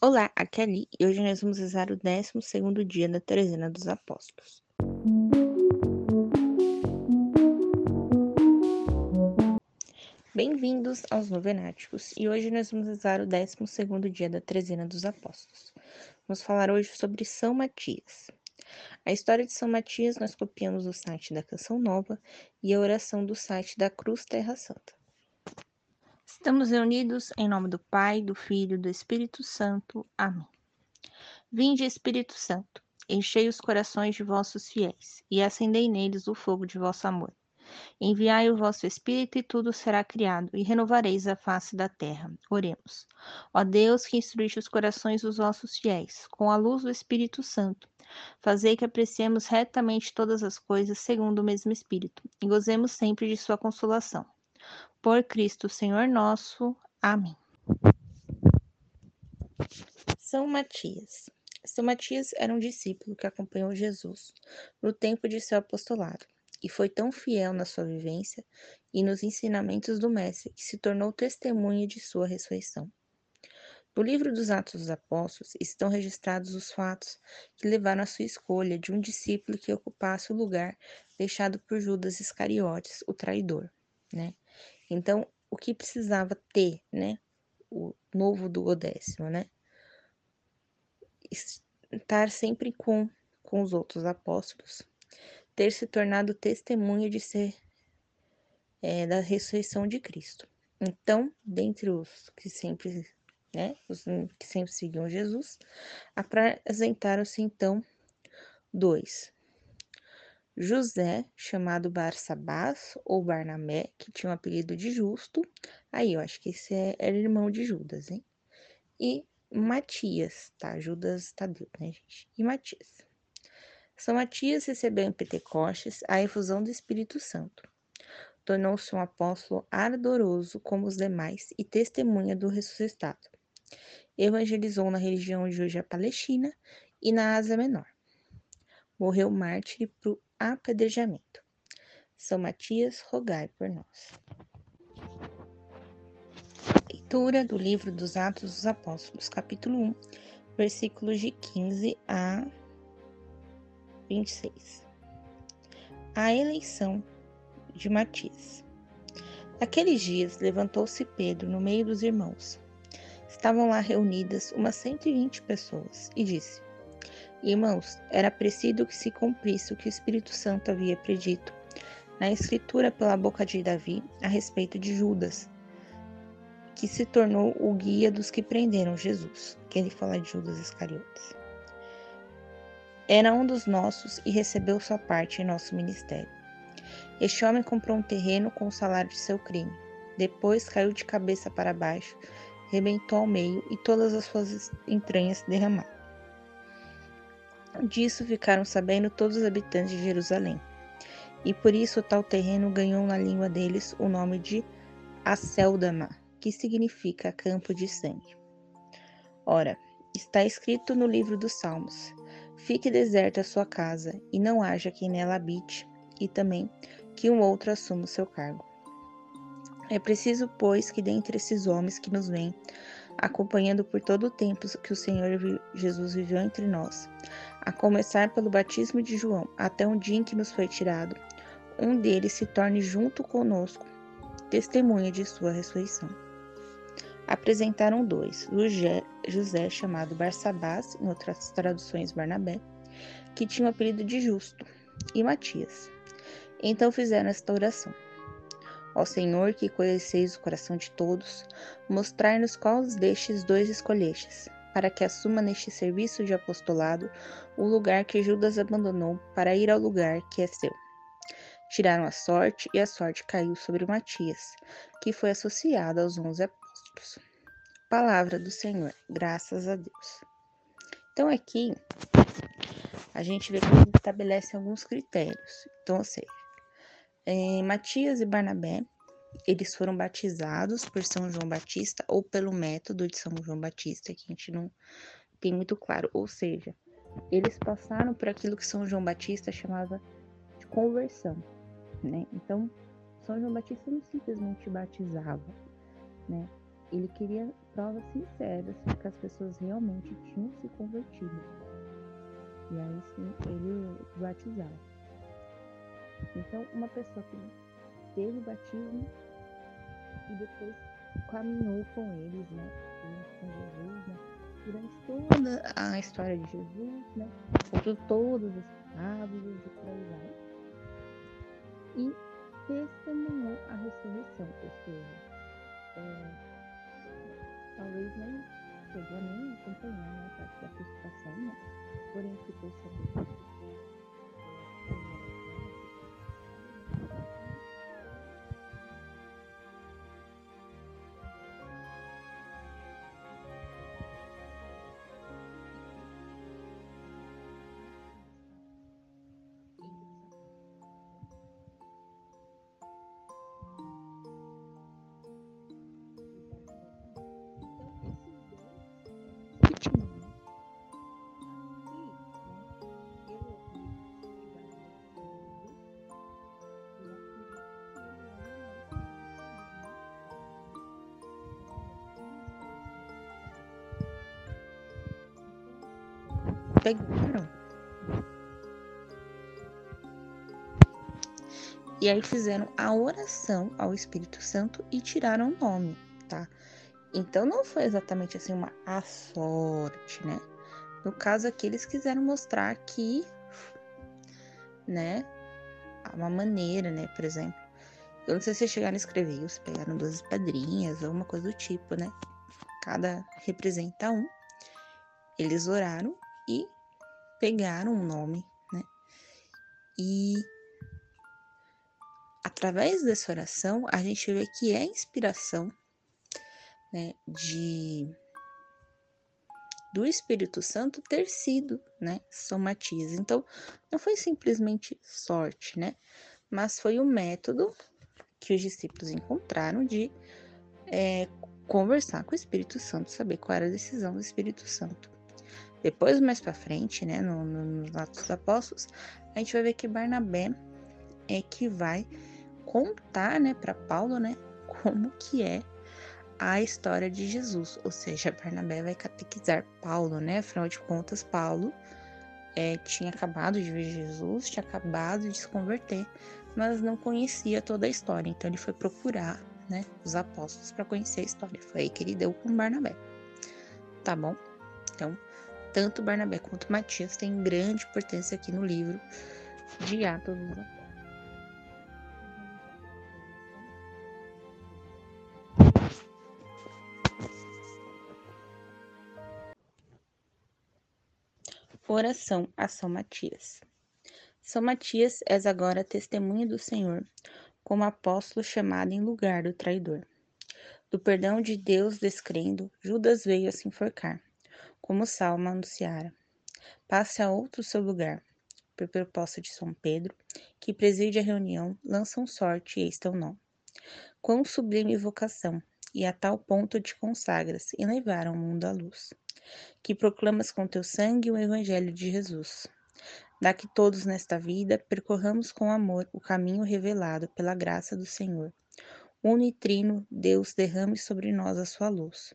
Olá, aqui é Ali e hoje nós vamos rezar o 12 dia da Trezena dos Apóstolos. Bem-vindos aos Novenáticos e hoje nós vamos rezar o 12 dia da Trezena dos Apóstolos. Vamos falar hoje sobre São Matias. A história de São Matias nós copiamos do site da Canção Nova e a oração do site da Cruz Terra Santa. Estamos reunidos em nome do Pai, do Filho e do Espírito Santo. Amém. Vinde, Espírito Santo, enchei os corações de vossos fiéis e acendei neles o fogo de vosso amor. Enviai o vosso Espírito e tudo será criado, e renovareis a face da terra. Oremos. Ó Deus, que instruíste os corações dos vossos fiéis, com a luz do Espírito Santo, fazei que apreciemos retamente todas as coisas segundo o mesmo Espírito, e gozemos sempre de sua consolação por Cristo Senhor nosso. Amém. São Matias. São Matias era um discípulo que acompanhou Jesus no tempo de seu apostolado e foi tão fiel na sua vivência e nos ensinamentos do Mestre que se tornou testemunha de sua ressurreição. No livro dos Atos dos Apóstolos estão registrados os fatos que levaram à sua escolha de um discípulo que ocupasse o lugar deixado por Judas Iscariotes, o traidor, né? Então, o que precisava ter, né? O novo duodécimo, né? Estar sempre com, com os outros apóstolos, ter se tornado testemunha de ser é, da ressurreição de Cristo. Então, dentre os que sempre, né, os que sempre seguiam Jesus, apresentaram-se então dois, José, chamado Barsabás ou Barnabé, que tinha o apelido de Justo. Aí, eu acho que esse é, era irmão de Judas, hein? E Matias, tá? Judas Tadeu, né, gente? E Matias. São Matias recebeu em Pentecostes a efusão do Espírito Santo. Tornou-se um apóstolo ardoroso como os demais e testemunha do ressuscitado. Evangelizou na região de hoje a Palestina e na Ásia Menor. Morreu mártir apedrejamento. São Matias, rogai por nós. Leitura do livro dos Atos dos Apóstolos, capítulo 1, versículos de 15 a 26. A eleição de Matias. Naqueles dias levantou-se Pedro no meio dos irmãos. Estavam lá reunidas umas 120 pessoas e disse: Irmãos, era preciso que se cumprisse o que o Espírito Santo havia predito na Escritura pela boca de Davi a respeito de Judas, que se tornou o guia dos que prenderam Jesus. Que ele fala de Judas Iscariotes. Era um dos nossos e recebeu sua parte em nosso ministério. Este homem comprou um terreno com o salário de seu crime. Depois caiu de cabeça para baixo, rebentou ao meio e todas as suas entranhas derramaram. Disso ficaram sabendo todos os habitantes de Jerusalém. E por isso tal terreno ganhou na língua deles o nome de Aceldama, que significa campo de sangue. Ora, está escrito no livro dos Salmos: Fique deserta a sua casa, e não haja quem nela habite, e também que um outro assuma o seu cargo. É preciso, pois, que dentre esses homens que nos vêm, acompanhando por todo o tempo que o Senhor Jesus viveu entre nós, a começar pelo batismo de João, até um dia em que nos foi tirado, um deles se torne junto conosco testemunha de sua ressurreição. Apresentaram dois, José, chamado Barsabás, em outras traduções Barnabé, que tinha o apelido de Justo, e Matias. Então fizeram esta oração. Ó Senhor, que conheceis o coração de todos, mostrai-nos qual destes dois escolhestes, para que assuma neste serviço de apostolado o lugar que Judas abandonou para ir ao lugar que é seu. Tiraram a sorte e a sorte caiu sobre Matias, que foi associado aos onze apóstolos. Palavra do Senhor, graças a Deus. Então aqui a gente vê que ele estabelece alguns critérios. Então, ou seja, é, Matias e Barnabé eles foram batizados por São João Batista ou pelo método de São João Batista, que a gente não tem muito claro. Ou seja, eles passaram por aquilo que São João Batista chamava de conversão, né? Então, São João Batista não simplesmente batizava, né? ele queria provas sinceras de que as pessoas realmente tinham se convertido. E aí sim ele batizava. Então, uma pessoa que teve o batismo e depois caminhou com eles, né? Com Jesus, né? Durante toda a história de Jesus, né? Ouviu todas as parábolas e por aí vai. E testemunhou a ressurreição, ou seja, é, talvez nem chegou nem acompanhar né, a parte da crucificação, né? porém ficou sabendo pegaram. E aí fizeram a oração ao Espírito Santo e tiraram o nome, tá? Então não foi exatamente assim uma a sorte, né? No caso aqui eles quiseram mostrar que, né, uma maneira, né, por exemplo. Eu não sei se chegaram a escrever, ou se pegaram duas pedrinhas, alguma coisa do tipo, né? Cada representa um. Eles oraram e pegaram o nome, né? E através dessa oração a gente vê que é inspiração, né, de do Espírito Santo ter sido, né, São Matias. Então, não foi simplesmente sorte, né, mas foi o método que os discípulos encontraram de é, conversar com o Espírito Santo, saber qual era a decisão do Espírito Santo. Depois, mais para frente, né, no, no, nos Atos dos Apóstolos, a gente vai ver que Barnabé é que vai contar, né, para Paulo, né, como que é a história de Jesus, ou seja, Barnabé vai catequizar Paulo, né? Afinal de contas, Paulo é, tinha acabado de ver Jesus, tinha acabado de se converter, mas não conhecia toda a história. Então ele foi procurar, né, os apóstolos para conhecer a história. Foi aí que ele deu com Barnabé. Tá bom? Então, tanto Barnabé quanto Matias têm grande importância aqui no livro de Atos dos Apóstolos. Oração a São Matias. São Matias és agora testemunha do Senhor, como apóstolo chamado em lugar do traidor. Do perdão de Deus descrendo, Judas veio a se enforcar como Salma anunciara. Passe a outro seu lugar, por proposta de São Pedro, que preside a reunião, lançam sorte e eis teu nome. Quão sublime vocação, e a tal ponto te consagras e levaram o mundo à luz. Que proclamas com teu sangue o Evangelho de Jesus. Dá que todos nesta vida percorramos com amor o caminho revelado pela graça do Senhor. Unitrino, Deus derrame sobre nós a sua luz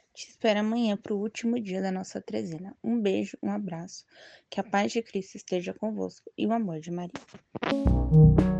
Te espero amanhã para o último dia da nossa trezena. Um beijo, um abraço. Que a paz de Cristo esteja convosco e o amor de Maria.